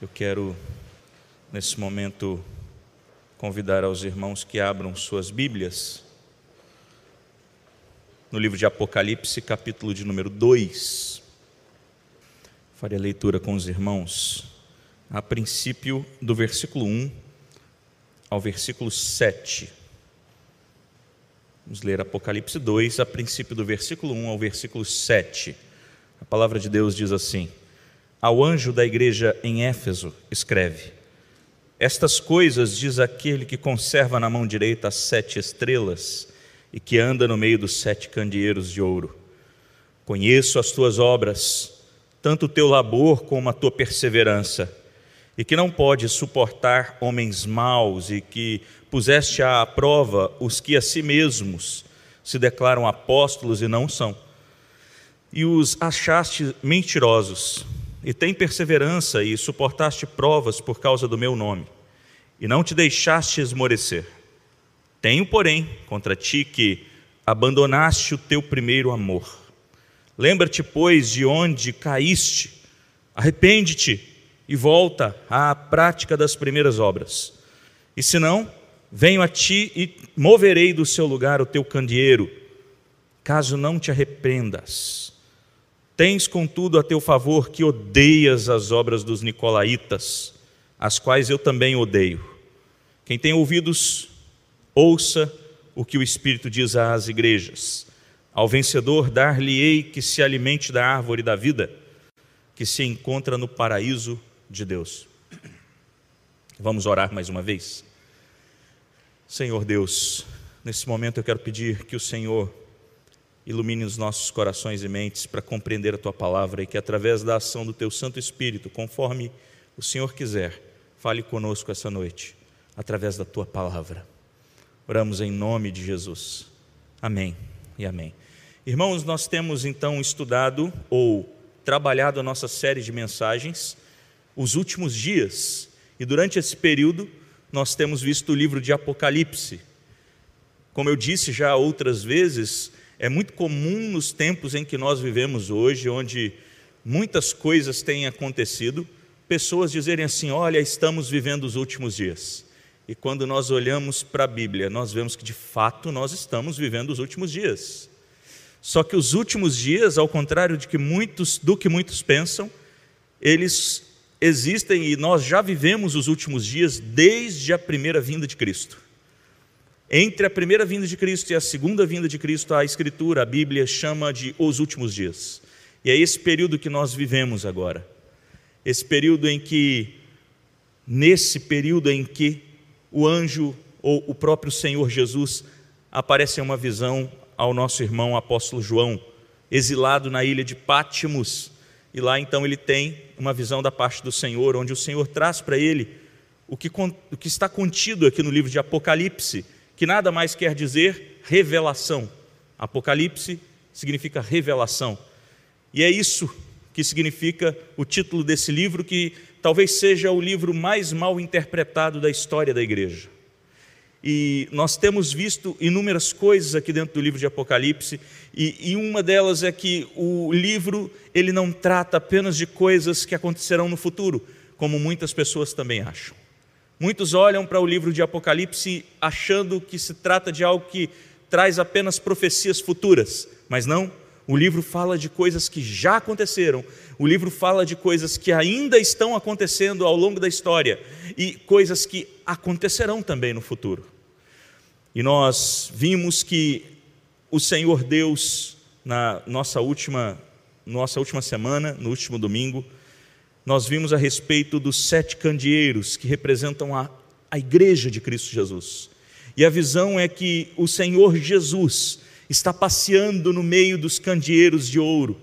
Eu quero, nesse momento, convidar aos irmãos que abram suas Bíblias no livro de Apocalipse, capítulo de número 2. Farei a leitura com os irmãos, a princípio do versículo 1 ao versículo 7. Vamos ler Apocalipse 2, a princípio do versículo 1 ao versículo 7. A palavra de Deus diz assim: Ao anjo da igreja em Éfeso, escreve: Estas coisas diz aquele que conserva na mão direita as sete estrelas e que anda no meio dos sete candeeiros de ouro. Conheço as tuas obras, tanto o teu labor como a tua perseverança, e que não podes suportar homens maus e que puseste à prova os que a si mesmos se declaram apóstolos e não são e os achaste mentirosos, e tem perseverança e suportaste provas por causa do meu nome, e não te deixaste esmorecer. Tenho, porém, contra ti que abandonaste o teu primeiro amor. Lembra-te, pois, de onde caíste, arrepende-te e volta à prática das primeiras obras. E se não, venho a ti e moverei do seu lugar o teu candeeiro, caso não te arrependas. Tens, contudo, a teu favor que odeias as obras dos nicolaítas, as quais eu também odeio. Quem tem ouvidos, ouça o que o Espírito diz às igrejas. Ao vencedor dar-lhe-ei que se alimente da árvore da vida, que se encontra no paraíso de Deus. Vamos orar mais uma vez. Senhor Deus, nesse momento eu quero pedir que o Senhor ilumine os nossos corações e mentes para compreender a tua palavra e que através da ação do teu Santo Espírito, conforme o Senhor quiser, fale conosco essa noite, através da tua palavra. Oramos em nome de Jesus. Amém e amém. Irmãos, nós temos então estudado ou trabalhado a nossa série de mensagens, os últimos dias, e durante esse período nós temos visto o livro de Apocalipse. Como eu disse já outras vezes, é muito comum nos tempos em que nós vivemos hoje, onde muitas coisas têm acontecido, pessoas dizerem assim: Olha, estamos vivendo os últimos dias. E quando nós olhamos para a Bíblia, nós vemos que de fato nós estamos vivendo os últimos dias. Só que os últimos dias, ao contrário de que muitos, do que muitos pensam, eles existem e nós já vivemos os últimos dias desde a primeira vinda de Cristo. Entre a primeira vinda de Cristo e a segunda vinda de Cristo, a Escritura, a Bíblia, chama de os últimos dias. E é esse período que nós vivemos agora. Esse período em que, nesse período em que o anjo ou o próprio Senhor Jesus aparece em uma visão ao nosso irmão apóstolo João, exilado na ilha de Pátimos. E lá então ele tem uma visão da parte do Senhor, onde o Senhor traz para ele o que, o que está contido aqui no livro de Apocalipse que nada mais quer dizer revelação. Apocalipse significa revelação. E é isso que significa o título desse livro, que talvez seja o livro mais mal interpretado da história da igreja. E nós temos visto inúmeras coisas aqui dentro do livro de Apocalipse, e, e, uma delas é que o livro ele não trata apenas de coisas que acontecerão no futuro, como muitas pessoas também acham. Muitos olham para o livro de Apocalipse achando que se trata de algo que traz apenas profecias futuras, mas não. O livro fala de coisas que já aconteceram, o livro fala de coisas que ainda estão acontecendo ao longo da história e coisas que acontecerão também no futuro. E nós vimos que o Senhor Deus, na nossa última, nossa última semana, no último domingo, nós vimos a respeito dos sete candeeiros que representam a, a igreja de Cristo Jesus. E a visão é que o Senhor Jesus está passeando no meio dos candeeiros de ouro.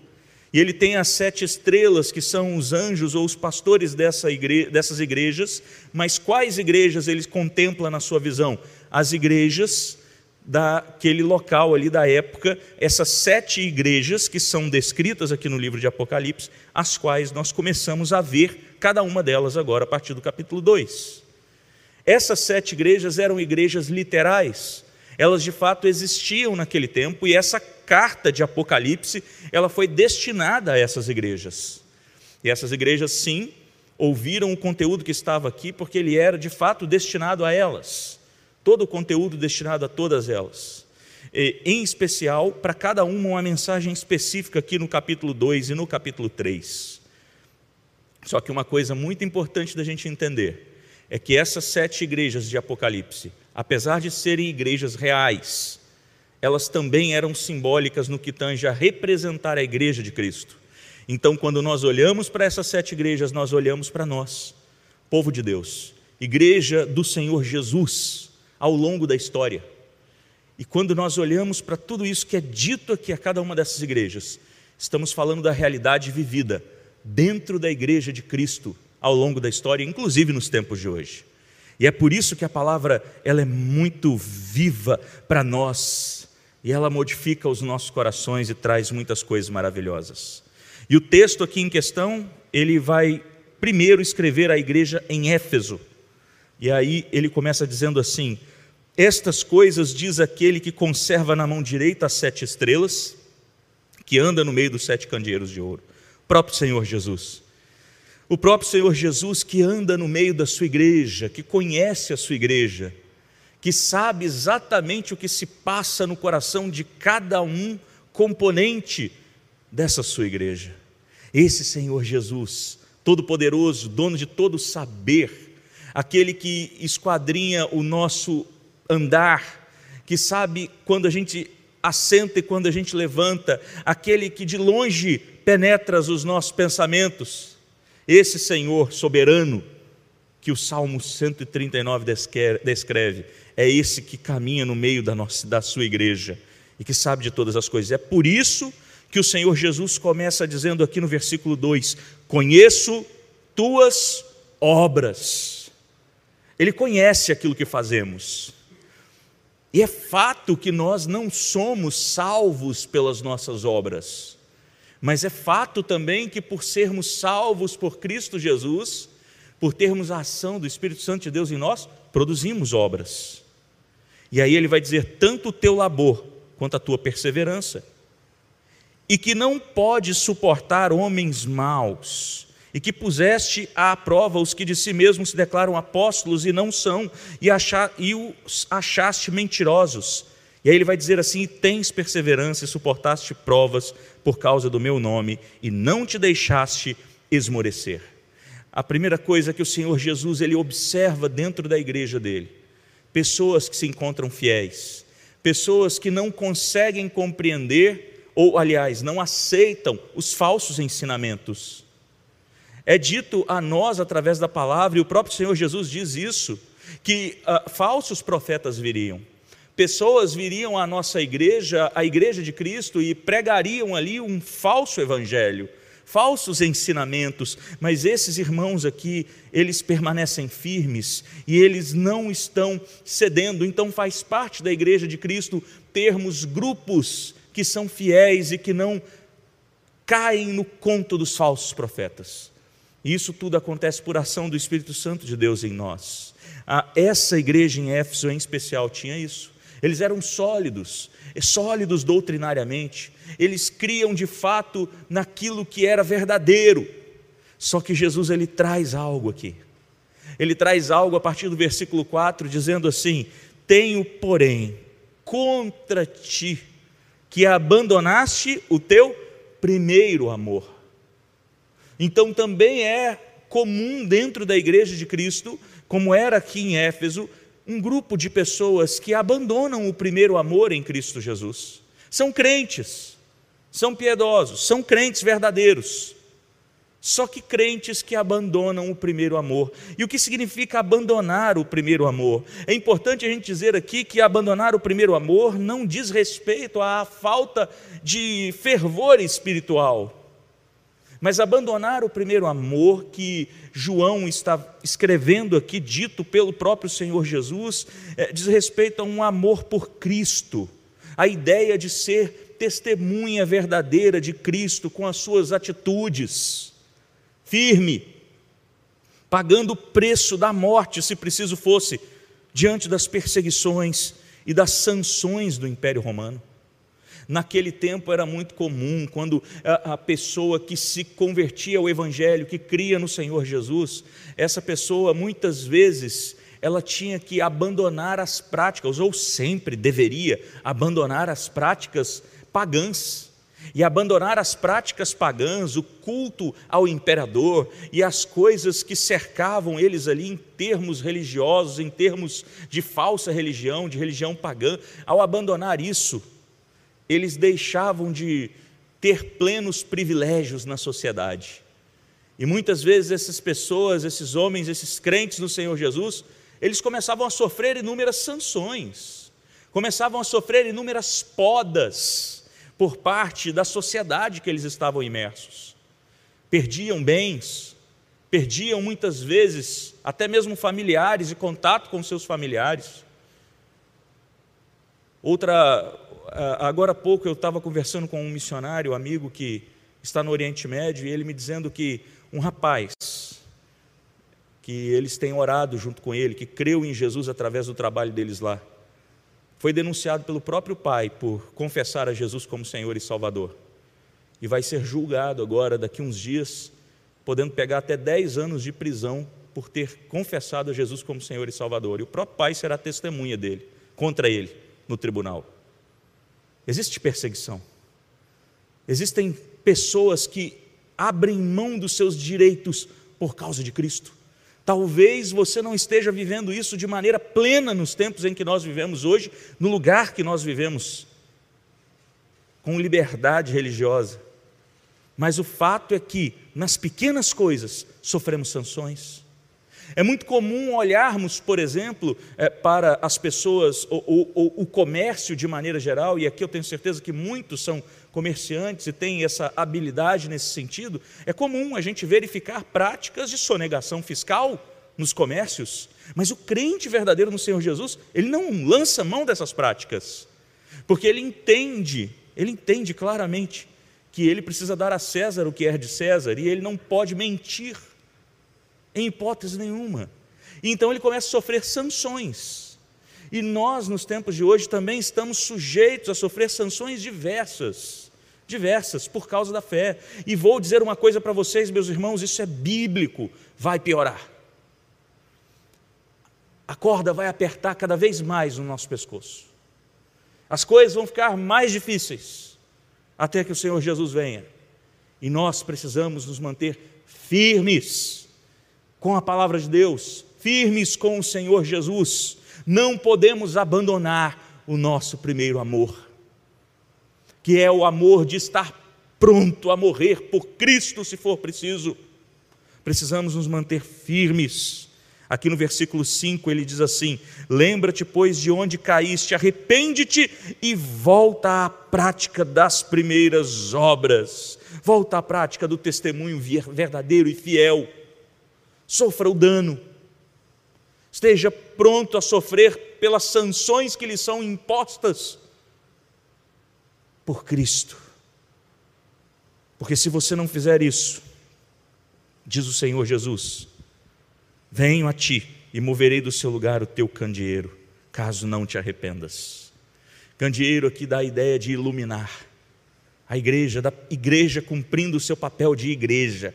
E ele tem as sete estrelas, que são os anjos ou os pastores dessa igre... dessas igrejas. Mas quais igrejas ele contempla na sua visão? As igrejas daquele local ali da época, essas sete igrejas que são descritas aqui no livro de Apocalipse, as quais nós começamos a ver cada uma delas agora a partir do capítulo 2. Essas sete igrejas eram igrejas literais, elas de fato existiam naquele tempo e essa carta de Apocalipse, ela foi destinada a essas igrejas. E essas igrejas, sim, ouviram o conteúdo que estava aqui, porque ele era de fato destinado a elas. Todo o conteúdo destinado a todas elas. E, em especial, para cada uma, uma mensagem específica aqui no capítulo 2 e no capítulo 3. Só que uma coisa muito importante da gente entender é que essas sete igrejas de Apocalipse, apesar de serem igrejas reais, elas também eram simbólicas no que tange a representar a igreja de Cristo. Então, quando nós olhamos para essas sete igrejas, nós olhamos para nós, povo de Deus, igreja do Senhor Jesus, ao longo da história. E quando nós olhamos para tudo isso que é dito aqui a cada uma dessas igrejas, estamos falando da realidade vivida dentro da igreja de Cristo ao longo da história, inclusive nos tempos de hoje. E é por isso que a palavra ela é muito viva para nós e ela modifica os nossos corações e traz muitas coisas maravilhosas. E o texto aqui em questão, ele vai primeiro escrever à igreja em Éfeso. E aí ele começa dizendo assim: Estas coisas diz aquele que conserva na mão direita as sete estrelas, que anda no meio dos sete candeeiros de ouro, próprio Senhor Jesus. O próprio Senhor Jesus que anda no meio da sua igreja, que conhece a sua igreja, que sabe exatamente o que se passa no coração de cada um componente dessa sua igreja. Esse Senhor Jesus, Todo-Poderoso, dono de todo saber, aquele que esquadrinha o nosso andar, que sabe quando a gente assenta e quando a gente levanta, aquele que de longe penetra os nossos pensamentos, esse Senhor soberano, que o Salmo 139 descreve, é esse que caminha no meio da, nossa, da sua igreja e que sabe de todas as coisas. É por isso que o Senhor Jesus começa dizendo aqui no versículo 2: Conheço tuas obras. Ele conhece aquilo que fazemos. E é fato que nós não somos salvos pelas nossas obras, mas é fato também que por sermos salvos por Cristo Jesus, por termos a ação do Espírito Santo de Deus em nós, produzimos obras. E aí ele vai dizer: tanto o teu labor quanto a tua perseverança e que não pode suportar homens maus, e que puseste à prova os que de si mesmos se declaram apóstolos e não são, e, achar, e os achaste mentirosos. E aí ele vai dizer assim: tens perseverança e suportaste provas por causa do meu nome, e não te deixaste esmorecer. A primeira coisa que o Senhor Jesus ele observa dentro da igreja dele, pessoas que se encontram fiéis, pessoas que não conseguem compreender ou aliás, não aceitam os falsos ensinamentos. É dito a nós através da palavra, e o próprio Senhor Jesus diz isso, que uh, falsos profetas viriam. Pessoas viriam à nossa igreja, à igreja de Cristo, e pregariam ali um falso evangelho, falsos ensinamentos, mas esses irmãos aqui, eles permanecem firmes e eles não estão cedendo. Então faz parte da igreja de Cristo termos grupos que são fiéis e que não caem no conto dos falsos profetas. E isso tudo acontece por ação do Espírito Santo de Deus em nós. Ah, essa igreja em Éfeso, em especial, tinha isso. Eles eram sólidos, sólidos doutrinariamente. Eles criam de fato naquilo que era verdadeiro. Só que Jesus ele traz algo aqui. Ele traz algo a partir do versículo 4, dizendo assim: Tenho, porém, contra ti que abandonaste o teu primeiro amor. Então também é comum dentro da igreja de Cristo, como era aqui em Éfeso, um grupo de pessoas que abandonam o primeiro amor em Cristo Jesus. São crentes, são piedosos, são crentes verdadeiros, só que crentes que abandonam o primeiro amor. E o que significa abandonar o primeiro amor? É importante a gente dizer aqui que abandonar o primeiro amor não diz respeito à falta de fervor espiritual. Mas abandonar o primeiro amor que João está escrevendo aqui, dito pelo próprio Senhor Jesus, é, diz respeito a um amor por Cristo, a ideia de ser testemunha verdadeira de Cristo com as suas atitudes firme, pagando o preço da morte, se preciso fosse, diante das perseguições e das sanções do Império Romano. Naquele tempo era muito comum, quando a, pessoa que se convertia ao Evangelho, que cria no Senhor Jesus, essa pessoa muitas vezes ela tinha que abandonar as práticas, ou sempre deveria abandonar as práticas pagãs. E abandonar as práticas pagãs, o culto ao imperador e as coisas que cercavam eles ali em termos religiosos, em termos de falsa religião, de religião pagã, ao abandonar isso, eles deixavam de ter plenos privilégios na sociedade. E muitas vezes essas pessoas, esses homens, esses crentes no Senhor Jesus, eles começavam a sofrer inúmeras sanções, começavam a sofrer inúmeras podas por parte da sociedade que eles estavam imersos. Perdiam bens, perdiam muitas vezes até mesmo familiares e contato com seus familiares. Outra, agora há pouco eu estava conversando com um missionário, um amigo que está no Oriente Médio, e ele me dizendo que um rapaz, que eles têm orado junto com ele, que creu em Jesus através do trabalho deles lá, foi denunciado pelo próprio pai por confessar a Jesus como Senhor e Salvador. E vai ser julgado agora, daqui uns dias, podendo pegar até 10 anos de prisão por ter confessado a Jesus como Senhor e Salvador. E o próprio pai será testemunha dele, contra ele, no tribunal. Existe perseguição. Existem pessoas que abrem mão dos seus direitos por causa de Cristo. Talvez você não esteja vivendo isso de maneira plena nos tempos em que nós vivemos hoje, no lugar que nós vivemos, com liberdade religiosa. Mas o fato é que, nas pequenas coisas, sofremos sanções. É muito comum olharmos, por exemplo, é, para as pessoas, o comércio de maneira geral, e aqui eu tenho certeza que muitos são comerciantes e têm essa habilidade nesse sentido. É comum a gente verificar práticas de sonegação fiscal nos comércios, mas o crente verdadeiro no Senhor Jesus, ele não lança mão dessas práticas, porque ele entende, ele entende claramente que ele precisa dar a César o que é de César e ele não pode mentir em hipótese nenhuma. Então ele começa a sofrer sanções. E nós, nos tempos de hoje, também estamos sujeitos a sofrer sanções diversas, diversas, por causa da fé. E vou dizer uma coisa para vocês, meus irmãos: isso é bíblico, vai piorar. A corda vai apertar cada vez mais no nosso pescoço. As coisas vão ficar mais difíceis até que o Senhor Jesus venha. E nós precisamos nos manter firmes com a palavra de Deus, firmes com o Senhor Jesus, não podemos abandonar o nosso primeiro amor, que é o amor de estar pronto a morrer por Cristo se for preciso. Precisamos nos manter firmes. Aqui no versículo 5 ele diz assim: Lembra-te, pois, de onde caíste, arrepende-te e volta à prática das primeiras obras, volta à prática do testemunho verdadeiro e fiel sofra o dano, esteja pronto a sofrer pelas sanções que lhe são impostas por Cristo. Porque se você não fizer isso, diz o Senhor Jesus, venho a ti e moverei do seu lugar o teu candeeiro, caso não te arrependas. Candeeiro aqui dá a ideia de iluminar a igreja, da igreja cumprindo o seu papel de igreja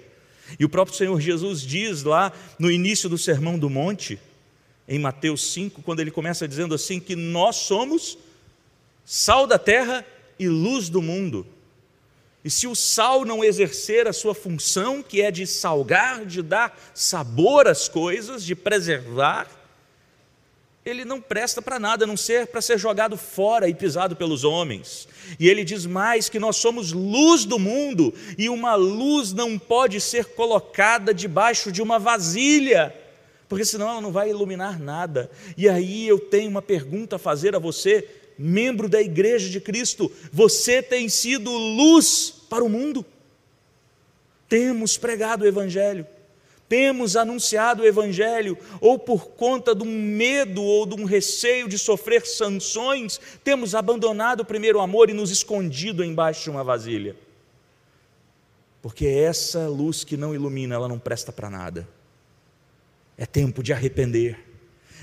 e o próprio Senhor Jesus diz lá no início do Sermão do Monte, em Mateus 5, quando ele começa dizendo assim: que nós somos sal da terra e luz do mundo. E se o sal não exercer a sua função, que é de salgar, de dar sabor às coisas, de preservar, ele não presta para nada, a não ser para ser jogado fora e pisado pelos homens. E ele diz mais que nós somos luz do mundo, e uma luz não pode ser colocada debaixo de uma vasilha, porque senão ela não vai iluminar nada. E aí eu tenho uma pergunta a fazer a você, membro da igreja de Cristo: você tem sido luz para o mundo? Temos pregado o Evangelho temos anunciado o Evangelho, ou por conta de um medo ou de um receio de sofrer sanções, temos abandonado o primeiro amor e nos escondido embaixo de uma vasilha. Porque essa luz que não ilumina, ela não presta para nada. É tempo de arrepender.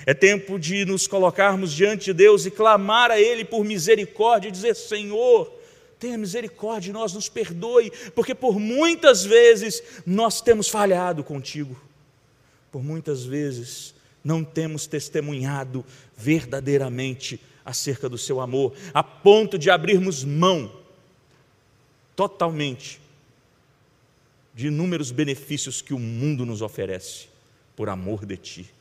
É tempo de nos colocarmos diante de Deus e clamar a Ele por misericórdia e dizer: Senhor, tenha misericórdia de nós, nos perdoe, porque por muitas vezes nós temos falhado contigo, por muitas vezes não temos testemunhado verdadeiramente acerca do seu amor, a ponto de abrirmos mão totalmente de inúmeros benefícios que o mundo nos oferece por amor de Ti.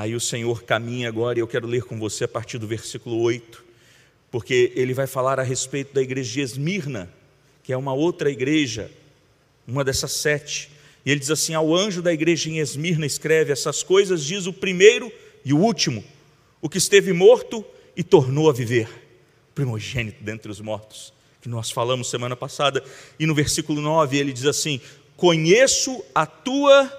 Aí o Senhor caminha agora, e eu quero ler com você a partir do versículo 8, porque ele vai falar a respeito da igreja de Esmirna, que é uma outra igreja, uma dessas sete. E ele diz assim: Ao anjo da igreja em Esmirna escreve: Essas coisas diz o primeiro e o último, o que esteve morto e tornou a viver, primogênito dentre os mortos, que nós falamos semana passada. E no versículo 9 ele diz assim: Conheço a tua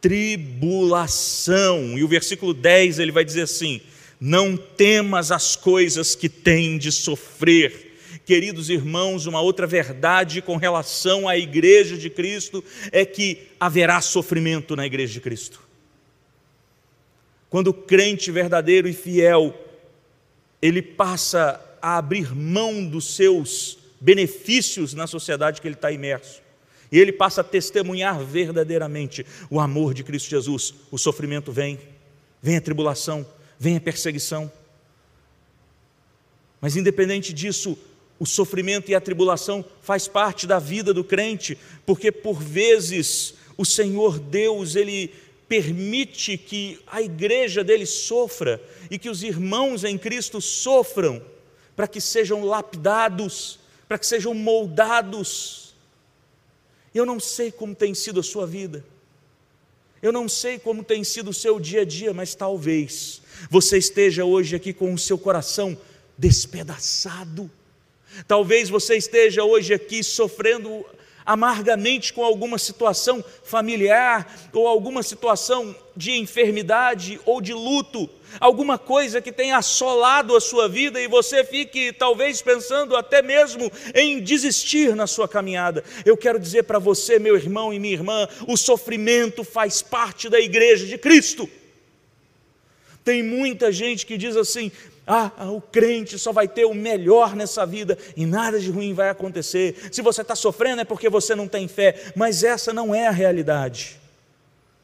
tribulação. E o versículo 10 ele vai dizer assim: Não temas as coisas que têm de sofrer. Queridos irmãos, uma outra verdade com relação à igreja de Cristo é que haverá sofrimento na igreja de Cristo. Quando o crente verdadeiro e fiel, ele passa a abrir mão dos seus benefícios na sociedade que ele está imerso e ele passa a testemunhar verdadeiramente o amor de Cristo Jesus. O sofrimento vem, vem a tribulação, vem a perseguição. Mas independente disso, o sofrimento e a tribulação faz parte da vida do crente, porque por vezes o Senhor Deus, ele permite que a igreja dele sofra e que os irmãos em Cristo sofram, para que sejam lapidados, para que sejam moldados eu não sei como tem sido a sua vida, eu não sei como tem sido o seu dia a dia, mas talvez você esteja hoje aqui com o seu coração despedaçado, talvez você esteja hoje aqui sofrendo amargamente com alguma situação familiar ou alguma situação de enfermidade ou de luto, alguma coisa que tenha assolado a sua vida e você fique talvez pensando até mesmo em desistir na sua caminhada. Eu quero dizer para você, meu irmão e minha irmã, o sofrimento faz parte da igreja de Cristo. Tem muita gente que diz assim: ah, o crente só vai ter o melhor nessa vida e nada de ruim vai acontecer. Se você está sofrendo é porque você não tem fé, mas essa não é a realidade.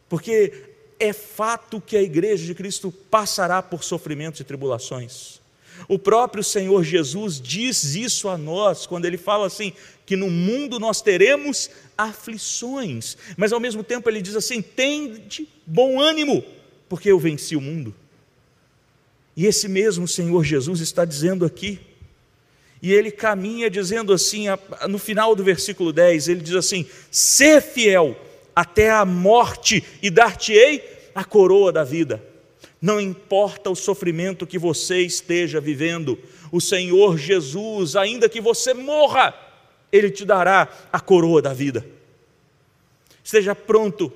Porque é fato que a igreja de Cristo passará por sofrimentos e tribulações. O próprio Senhor Jesus diz isso a nós quando ele fala assim: que no mundo nós teremos aflições, mas ao mesmo tempo ele diz assim: tende bom ânimo, porque eu venci o mundo. E esse mesmo Senhor Jesus está dizendo aqui, e ele caminha dizendo assim, no final do versículo 10, ele diz assim: Ser fiel até a morte e dar-te-ei a coroa da vida. Não importa o sofrimento que você esteja vivendo, o Senhor Jesus, ainda que você morra, Ele te dará a coroa da vida. Esteja pronto,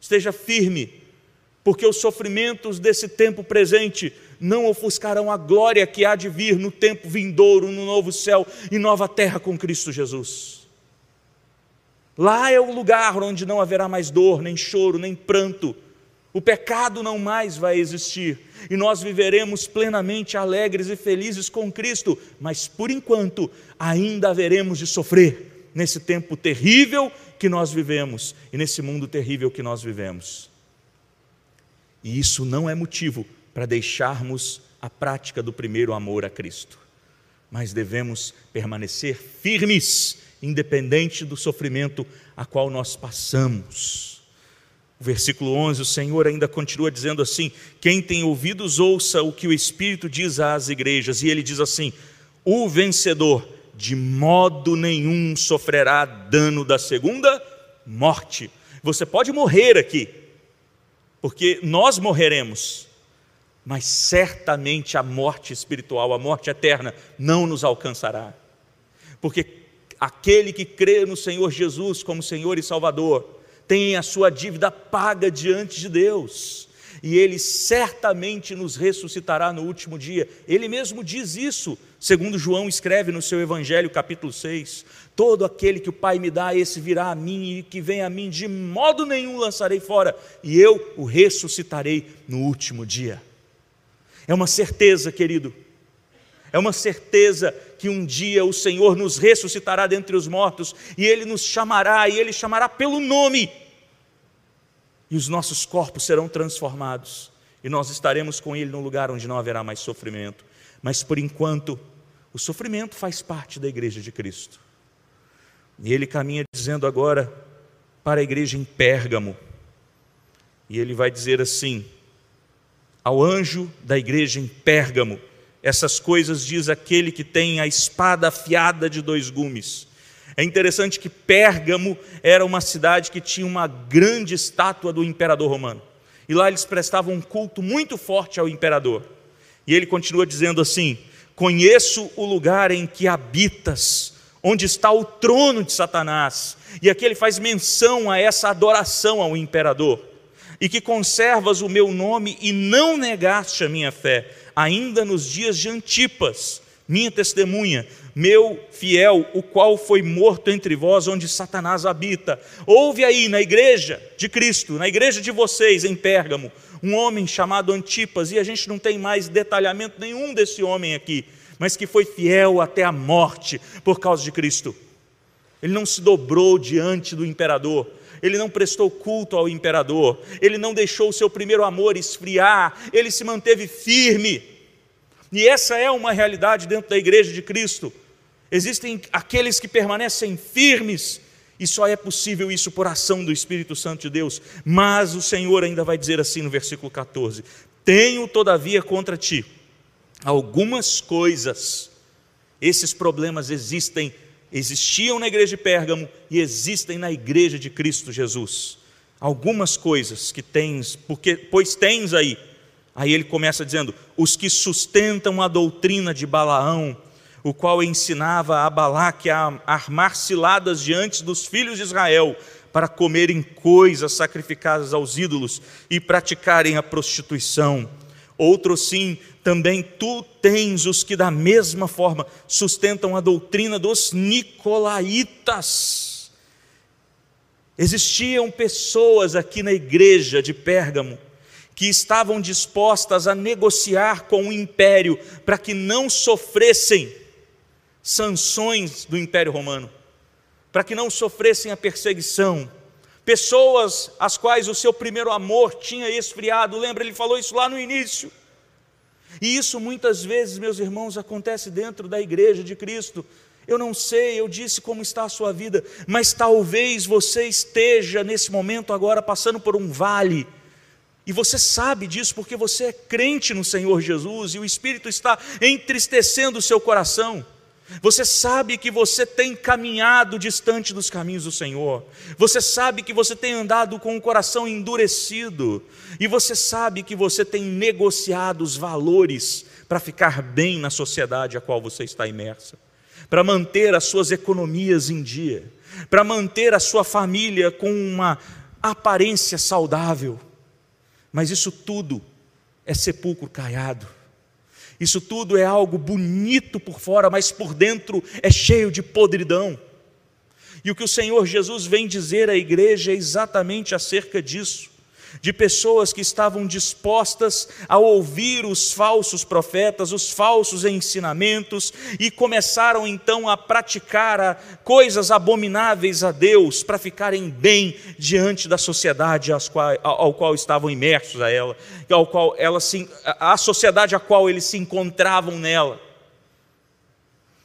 esteja firme, porque os sofrimentos desse tempo presente não ofuscarão a glória que há de vir no tempo vindouro, no novo céu e nova terra com Cristo Jesus. Lá é o lugar onde não haverá mais dor, nem choro, nem pranto. O pecado não mais vai existir e nós viveremos plenamente alegres e felizes com Cristo, mas por enquanto ainda haveremos de sofrer nesse tempo terrível que nós vivemos e nesse mundo terrível que nós vivemos. E isso não é motivo para deixarmos a prática do primeiro amor a Cristo, mas devemos permanecer firmes, independente do sofrimento a qual nós passamos. O versículo 11, o Senhor ainda continua dizendo assim: Quem tem ouvidos, ouça o que o Espírito diz às igrejas. E ele diz assim: O vencedor de modo nenhum sofrerá dano da segunda morte. Você pode morrer aqui, porque nós morreremos, mas certamente a morte espiritual, a morte eterna, não nos alcançará. Porque aquele que crê no Senhor Jesus como Senhor e Salvador, tem a sua dívida paga diante de Deus, e Ele certamente nos ressuscitará no último dia. Ele mesmo diz isso, segundo João escreve no seu Evangelho, capítulo 6. Todo aquele que o Pai me dá, esse virá a mim, e que vem a mim, de modo nenhum lançarei fora, e eu o ressuscitarei no último dia. É uma certeza, querido. É uma certeza que um dia o Senhor nos ressuscitará dentre os mortos e Ele nos chamará, e Ele chamará pelo nome, e os nossos corpos serão transformados, e nós estaremos com Ele num lugar onde não haverá mais sofrimento. Mas por enquanto, o sofrimento faz parte da igreja de Cristo. E ele caminha dizendo agora para a igreja em Pérgamo. E ele vai dizer assim: ao anjo da igreja em Pérgamo, essas coisas diz aquele que tem a espada afiada de dois gumes. É interessante que Pérgamo era uma cidade que tinha uma grande estátua do imperador romano. E lá eles prestavam um culto muito forte ao imperador. E ele continua dizendo assim: Conheço o lugar em que habitas, onde está o trono de Satanás. E aqui ele faz menção a essa adoração ao imperador. E que conservas o meu nome e não negaste a minha fé, ainda nos dias de Antipas, minha testemunha, meu fiel, o qual foi morto entre vós, onde Satanás habita. Houve aí na igreja de Cristo, na igreja de vocês em Pérgamo, um homem chamado Antipas, e a gente não tem mais detalhamento nenhum desse homem aqui, mas que foi fiel até a morte por causa de Cristo. Ele não se dobrou diante do imperador, ele não prestou culto ao imperador, ele não deixou o seu primeiro amor esfriar, ele se manteve firme. E essa é uma realidade dentro da igreja de Cristo. Existem aqueles que permanecem firmes, e só é possível isso por ação do Espírito Santo de Deus. Mas o Senhor ainda vai dizer assim no versículo 14: Tenho, todavia, contra ti algumas coisas. Esses problemas existem, existiam na igreja de Pérgamo e existem na igreja de Cristo Jesus. Algumas coisas que tens, porque pois tens aí. Aí ele começa dizendo: os que sustentam a doutrina de Balaão, o qual ensinava a Balaque a armar ciladas diante dos filhos de Israel, para comerem coisas sacrificadas aos ídolos e praticarem a prostituição. Outro sim, também tu tens os que da mesma forma sustentam a doutrina dos nicolaítas. Existiam pessoas aqui na igreja de Pérgamo que estavam dispostas a negociar com o império para que não sofressem sanções do Império Romano, para que não sofressem a perseguição. Pessoas às quais o seu primeiro amor tinha esfriado, lembra, ele falou isso lá no início. E isso muitas vezes, meus irmãos, acontece dentro da igreja de Cristo. Eu não sei, eu disse como está a sua vida, mas talvez você esteja nesse momento agora passando por um vale e você sabe disso porque você é crente no Senhor Jesus e o Espírito está entristecendo o seu coração. Você sabe que você tem caminhado distante dos caminhos do Senhor. Você sabe que você tem andado com o coração endurecido. E você sabe que você tem negociado os valores para ficar bem na sociedade a qual você está imersa, para manter as suas economias em dia, para manter a sua família com uma aparência saudável. Mas isso tudo é sepulcro caiado isso tudo é algo bonito por fora, mas por dentro é cheio de podridão. E o que o Senhor Jesus vem dizer à igreja é exatamente acerca disso de pessoas que estavam dispostas a ouvir os falsos profetas, os falsos ensinamentos, e começaram então a praticar coisas abomináveis a Deus para ficarem bem diante da sociedade ao qual estavam imersos a ela, ao qual ela se, a sociedade a qual eles se encontravam nela.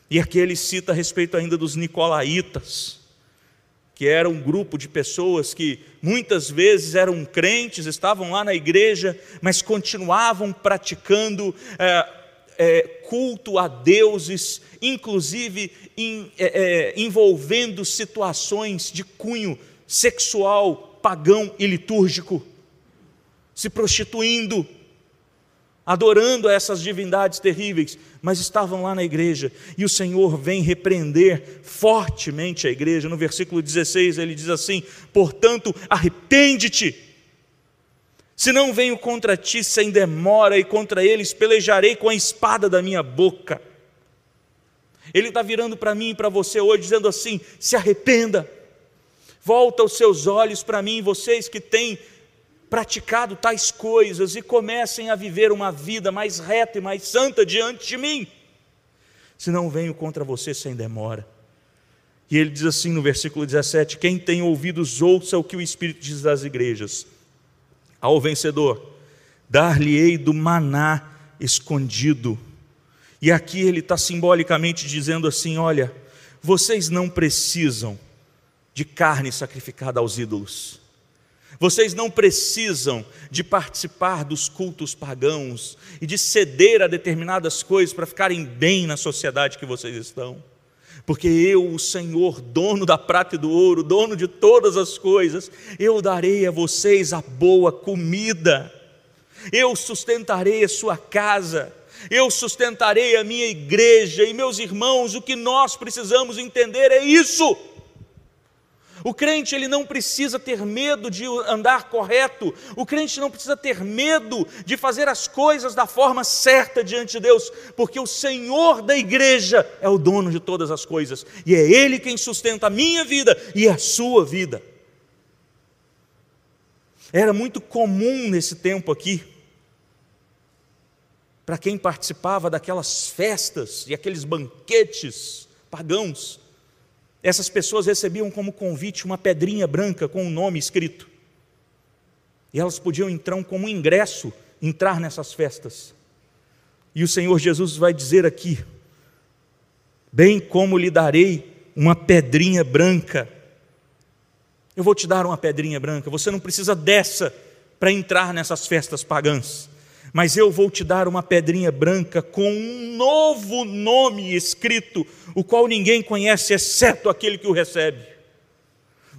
E aqui ele cita a respeito ainda dos nicolaítas que era um grupo de pessoas que muitas vezes eram crentes, estavam lá na igreja, mas continuavam praticando é, é, culto a deuses, inclusive é, é envolvendo situações de cunho sexual, pagão e litúrgico, se prostituindo adorando essas divindades terríveis, mas estavam lá na igreja, e o Senhor vem repreender fortemente a igreja. No versículo 16 ele diz assim: Portanto, arrepende-te, se não venho contra ti sem demora, e contra eles pelejarei com a espada da minha boca. Ele está virando para mim e para você hoje, dizendo assim: se arrependa, volta os seus olhos para mim, vocês que têm praticado tais coisas e comecem a viver uma vida mais reta e mais santa diante de mim. Senão venho contra você sem demora. E ele diz assim no versículo 17: Quem tem ouvidos, ouça o que o Espírito diz às igrejas. Ao vencedor, dar-lhe-ei do maná escondido. E aqui ele está simbolicamente dizendo assim: olha, vocês não precisam de carne sacrificada aos ídolos. Vocês não precisam de participar dos cultos pagãos e de ceder a determinadas coisas para ficarem bem na sociedade que vocês estão. Porque eu, o Senhor, dono da prata e do ouro, dono de todas as coisas, eu darei a vocês a boa comida, eu sustentarei a sua casa, eu sustentarei a minha igreja e meus irmãos, o que nós precisamos entender é isso. O crente ele não precisa ter medo de andar correto, o crente não precisa ter medo de fazer as coisas da forma certa diante de Deus, porque o Senhor da igreja é o dono de todas as coisas e é Ele quem sustenta a minha vida e a sua vida. Era muito comum nesse tempo aqui, para quem participava daquelas festas e aqueles banquetes pagãos, essas pessoas recebiam como convite uma pedrinha branca com um nome escrito. E elas podiam então, como ingresso, entrar nessas festas. E o Senhor Jesus vai dizer aqui: Bem como lhe darei uma pedrinha branca. Eu vou te dar uma pedrinha branca, você não precisa dessa para entrar nessas festas pagãs mas eu vou te dar uma pedrinha branca com um novo nome escrito, o qual ninguém conhece exceto aquele que o recebe.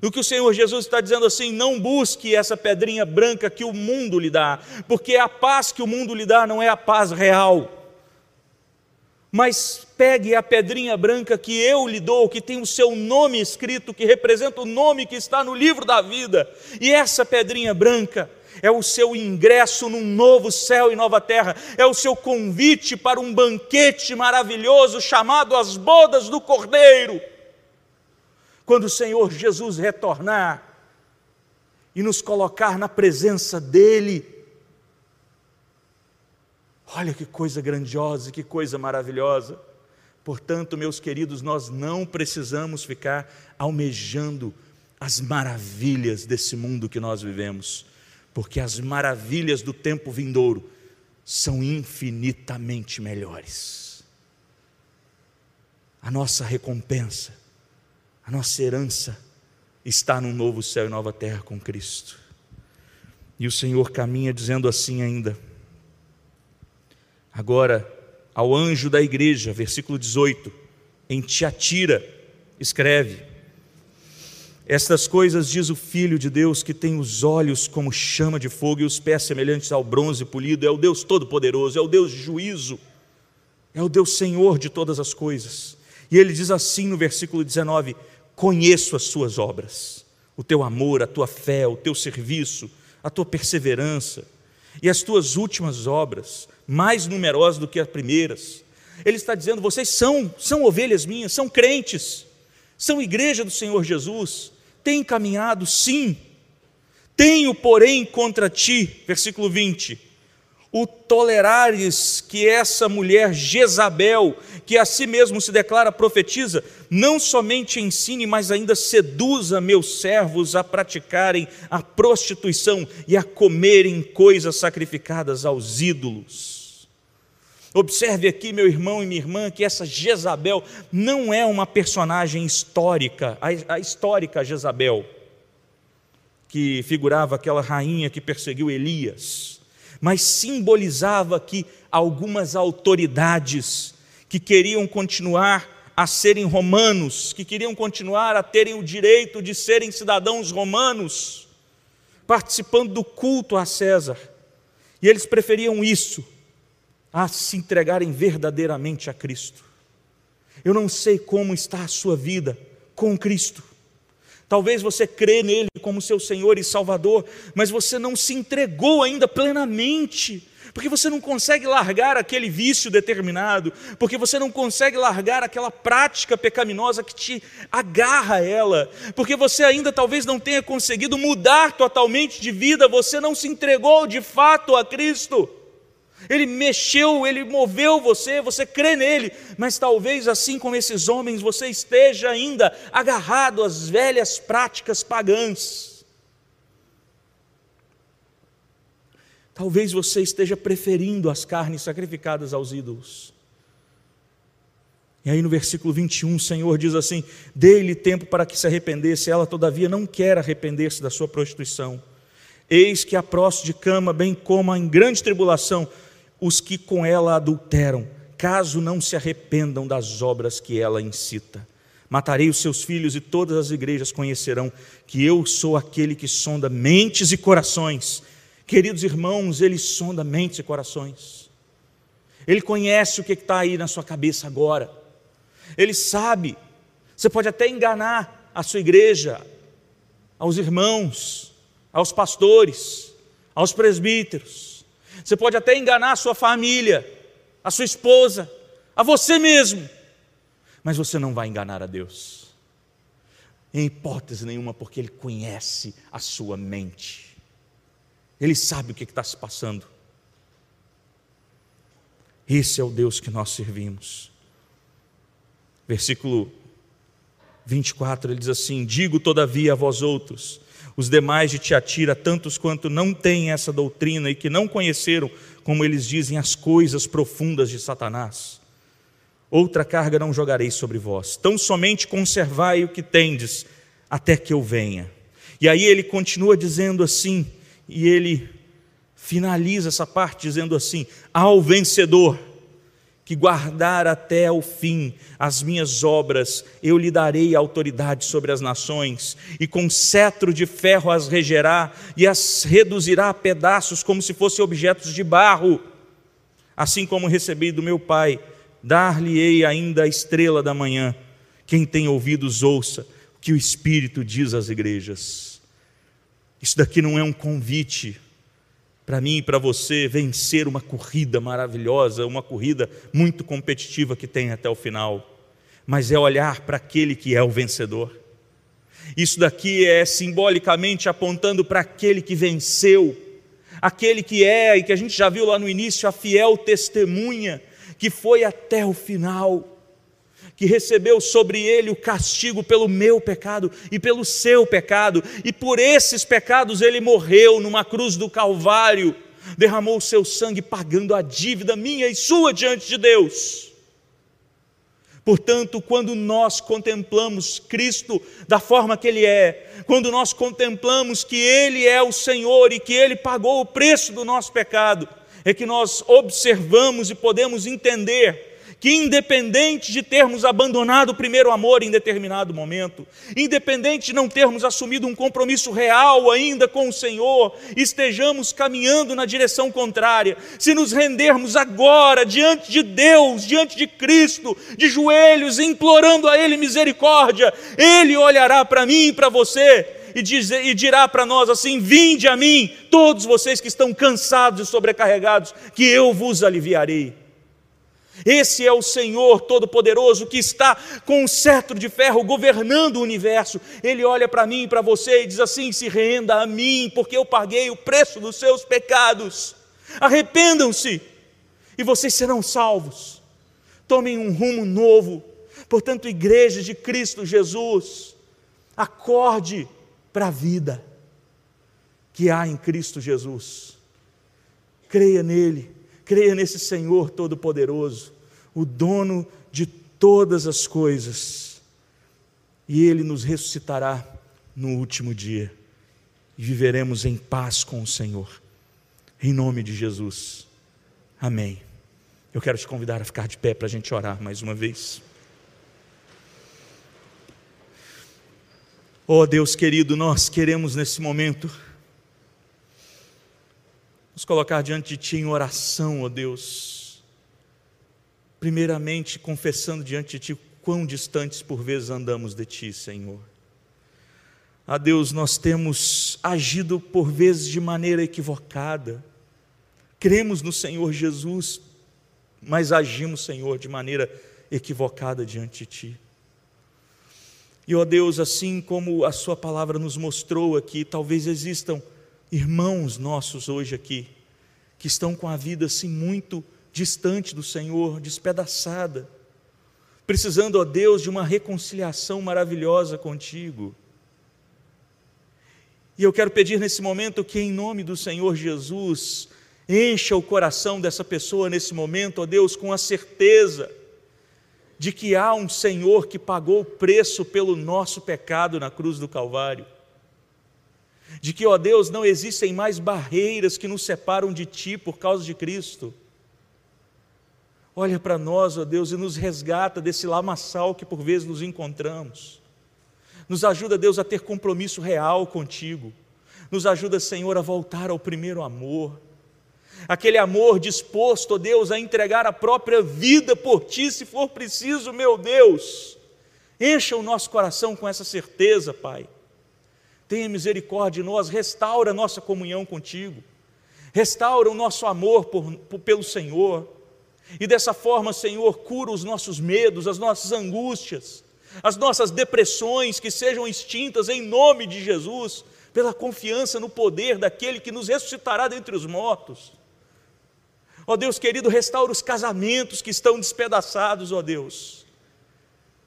O que o Senhor Jesus está dizendo assim: não busque essa pedrinha branca que o mundo lhe dá, porque a paz que o mundo lhe dá não é a paz real. Mas pegue a pedrinha branca que eu lhe dou, que tem o seu nome escrito, que representa o nome que está no livro da vida, e essa pedrinha branca é o seu ingresso num novo céu e nova terra, é o seu convite para um banquete maravilhoso chamado as bodas do Cordeiro. Quando o Senhor Jesus retornar e nos colocar na presença dEle, olha que coisa grandiosa, que coisa maravilhosa. Portanto, meus queridos, nós não precisamos ficar almejando as maravilhas desse mundo que nós vivemos porque as maravilhas do tempo vindouro são infinitamente melhores. A nossa recompensa, a nossa herança está num novo céu e nova terra com Cristo. E o Senhor caminha dizendo assim ainda. Agora, ao anjo da igreja, versículo 18, em Tiatira, escreve: estas coisas diz o Filho de Deus, que tem os olhos como chama de fogo e os pés semelhantes ao bronze polido, é o Deus Todo-Poderoso, é o Deus de juízo, é o Deus Senhor de todas as coisas. E ele diz assim no versículo 19: Conheço as suas obras, o teu amor, a tua fé, o teu serviço, a tua perseverança e as tuas últimas obras, mais numerosas do que as primeiras. Ele está dizendo: vocês são, são ovelhas minhas, são crentes, são igreja do Senhor Jesus, tem caminhado, sim. Tenho, porém, contra ti, versículo 20, o tolerares que essa mulher Jezabel, que a si mesmo se declara profetiza, não somente ensine, mas ainda seduza meus servos a praticarem a prostituição e a comerem coisas sacrificadas aos ídolos. Observe aqui, meu irmão e minha irmã, que essa Jezabel não é uma personagem histórica, a, histórica Jezabel, que figurava aquela rainha que perseguiu Elias, mas simbolizava que algumas autoridades que queriam continuar a serem romanos, que queriam continuar a terem o direito de serem cidadãos romanos, participando do culto a César, e eles preferiam isso a se entregarem verdadeiramente a Cristo. Eu não sei como está a sua vida com Cristo. Talvez você crê nele como seu Senhor e Salvador, mas você não se entregou ainda plenamente. porque você não consegue largar aquele vício determinado, porque você não consegue largar aquela prática pecaminosa que te agarra a ela, porque você ainda talvez não tenha conseguido mudar totalmente de vida, você não se entregou de fato a Cristo. Ele mexeu, ele moveu você, você crê nele, mas talvez assim como esses homens você esteja ainda agarrado às velhas práticas pagãs. Talvez você esteja preferindo as carnes sacrificadas aos ídolos. E aí no versículo 21, o Senhor diz assim: Dê-lhe tempo para que se arrependesse, ela todavia não quer arrepender-se da sua prostituição. Eis que a próxima de cama, bem como em grande tribulação, os que com ela adulteram, caso não se arrependam das obras que ela incita. Matarei os seus filhos e todas as igrejas conhecerão que eu sou aquele que sonda mentes e corações Queridos irmãos, Ele sonda mentes e corações. Ele conhece o que está aí na sua cabeça agora. Ele sabe. Você pode até enganar a sua igreja, aos irmãos, aos pastores, aos presbíteros. Você pode até enganar a sua família, a sua esposa, a você mesmo. Mas você não vai enganar a Deus. Em hipótese nenhuma, porque Ele conhece a sua mente. Ele sabe o que está se passando. Esse é o Deus que nós servimos. Versículo 24, ele diz assim: Digo todavia a vós outros, os demais de Tiatira, tantos quanto não têm essa doutrina e que não conheceram, como eles dizem, as coisas profundas de Satanás. Outra carga não jogarei sobre vós, tão somente conservai o que tendes, até que eu venha. E aí ele continua dizendo assim: e ele finaliza essa parte dizendo assim: Ao vencedor que guardar até o fim as minhas obras, eu lhe darei autoridade sobre as nações, e com cetro de ferro as regerá e as reduzirá a pedaços como se fossem objetos de barro. Assim como recebi do meu Pai, dar-lhe-ei ainda a estrela da manhã. Quem tem ouvidos, ouça o que o Espírito diz às igrejas. Isso daqui não é um convite para mim e para você vencer uma corrida maravilhosa, uma corrida muito competitiva que tem até o final, mas é olhar para aquele que é o vencedor. Isso daqui é simbolicamente apontando para aquele que venceu, aquele que é, e que a gente já viu lá no início, a fiel testemunha, que foi até o final que recebeu sobre ele o castigo pelo meu pecado e pelo seu pecado, e por esses pecados ele morreu numa cruz do Calvário, derramou o seu sangue pagando a dívida minha e sua diante de Deus. Portanto, quando nós contemplamos Cristo da forma que Ele é, quando nós contemplamos que Ele é o Senhor e que Ele pagou o preço do nosso pecado, é que nós observamos e podemos entender que, independente de termos abandonado o primeiro amor em determinado momento, independente de não termos assumido um compromisso real ainda com o Senhor, estejamos caminhando na direção contrária, se nos rendermos agora diante de Deus, diante de Cristo, de joelhos, implorando a Ele misericórdia, Ele olhará para mim e para você e, e dirá para nós assim: Vinde a mim, todos vocês que estão cansados e sobrecarregados, que eu vos aliviarei. Esse é o Senhor Todo-Poderoso que está com um cetro de ferro governando o universo. Ele olha para mim e para você e diz assim: se renda a mim, porque eu paguei o preço dos seus pecados. Arrependam-se e vocês serão salvos. Tomem um rumo novo. Portanto, igreja de Cristo Jesus, acorde para a vida que há em Cristo Jesus. Creia nele Creia nesse Senhor Todo-Poderoso, o dono de todas as coisas, e Ele nos ressuscitará no último dia, e viveremos em paz com o Senhor, em nome de Jesus. Amém. Eu quero te convidar a ficar de pé para a gente orar mais uma vez. Oh Deus querido, nós queremos nesse momento nos colocar diante de Ti em oração, ó Deus. Primeiramente, confessando diante de Ti quão distantes por vezes andamos de Ti, Senhor. A Deus, nós temos agido por vezes de maneira equivocada, cremos no Senhor Jesus, mas agimos, Senhor, de maneira equivocada diante de Ti. E, ó Deus, assim como a Sua palavra nos mostrou aqui, talvez existam irmãos nossos hoje aqui, que estão com a vida assim muito distante do Senhor, despedaçada, precisando, ó Deus, de uma reconciliação maravilhosa contigo. E eu quero pedir nesse momento que, em nome do Senhor Jesus, encha o coração dessa pessoa nesse momento, ó Deus, com a certeza de que há um Senhor que pagou o preço pelo nosso pecado na cruz do Calvário. De que, ó Deus, não existem mais barreiras que nos separam de Ti por causa de Cristo. Olha para nós, ó Deus, e nos resgata desse lamaçal que por vezes nos encontramos. Nos ajuda, Deus, a ter compromisso real contigo. Nos ajuda, Senhor, a voltar ao primeiro amor. Aquele amor disposto, ó Deus, a entregar a própria vida por ti, se for preciso, meu Deus. Encha o nosso coração com essa certeza, Pai. Tenha misericórdia de nós, restaura a nossa comunhão contigo, restaura o nosso amor por, por, pelo Senhor, e dessa forma, Senhor, cura os nossos medos, as nossas angústias, as nossas depressões que sejam extintas em nome de Jesus, pela confiança no poder daquele que nos ressuscitará dentre os mortos. Ó Deus querido, restaura os casamentos que estão despedaçados, ó Deus.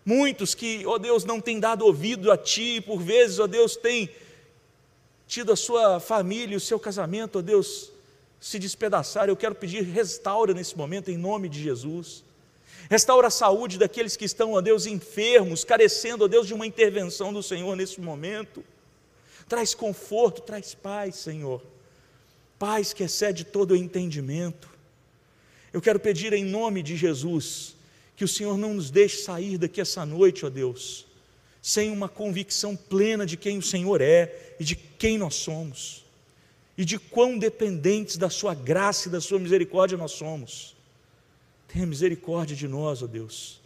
Muitos que, ó Deus, não têm dado ouvido a Ti, por vezes, ó Deus, têm tido a sua família, o seu casamento, ó Deus, se despedaçar, eu quero pedir, restaura nesse momento, em nome de Jesus. Restaura a saúde daqueles que estão, ó Deus, enfermos, carecendo, ó Deus, de uma intervenção do Senhor nesse momento. Traz conforto, traz paz, Senhor. Paz que excede todo o entendimento. Eu quero pedir em nome de Jesus que o Senhor não nos deixe sair daqui essa noite, ó Deus, sem uma convicção plena de quem o Senhor é e de quem nós somos e de quão dependentes da Sua graça e da Sua misericórdia nós somos. Tenha misericórdia de nós, ó Deus,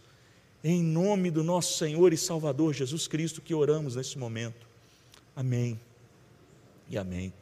em nome do nosso Senhor e Salvador Jesus Cristo que oramos nesse momento. Amém e amém.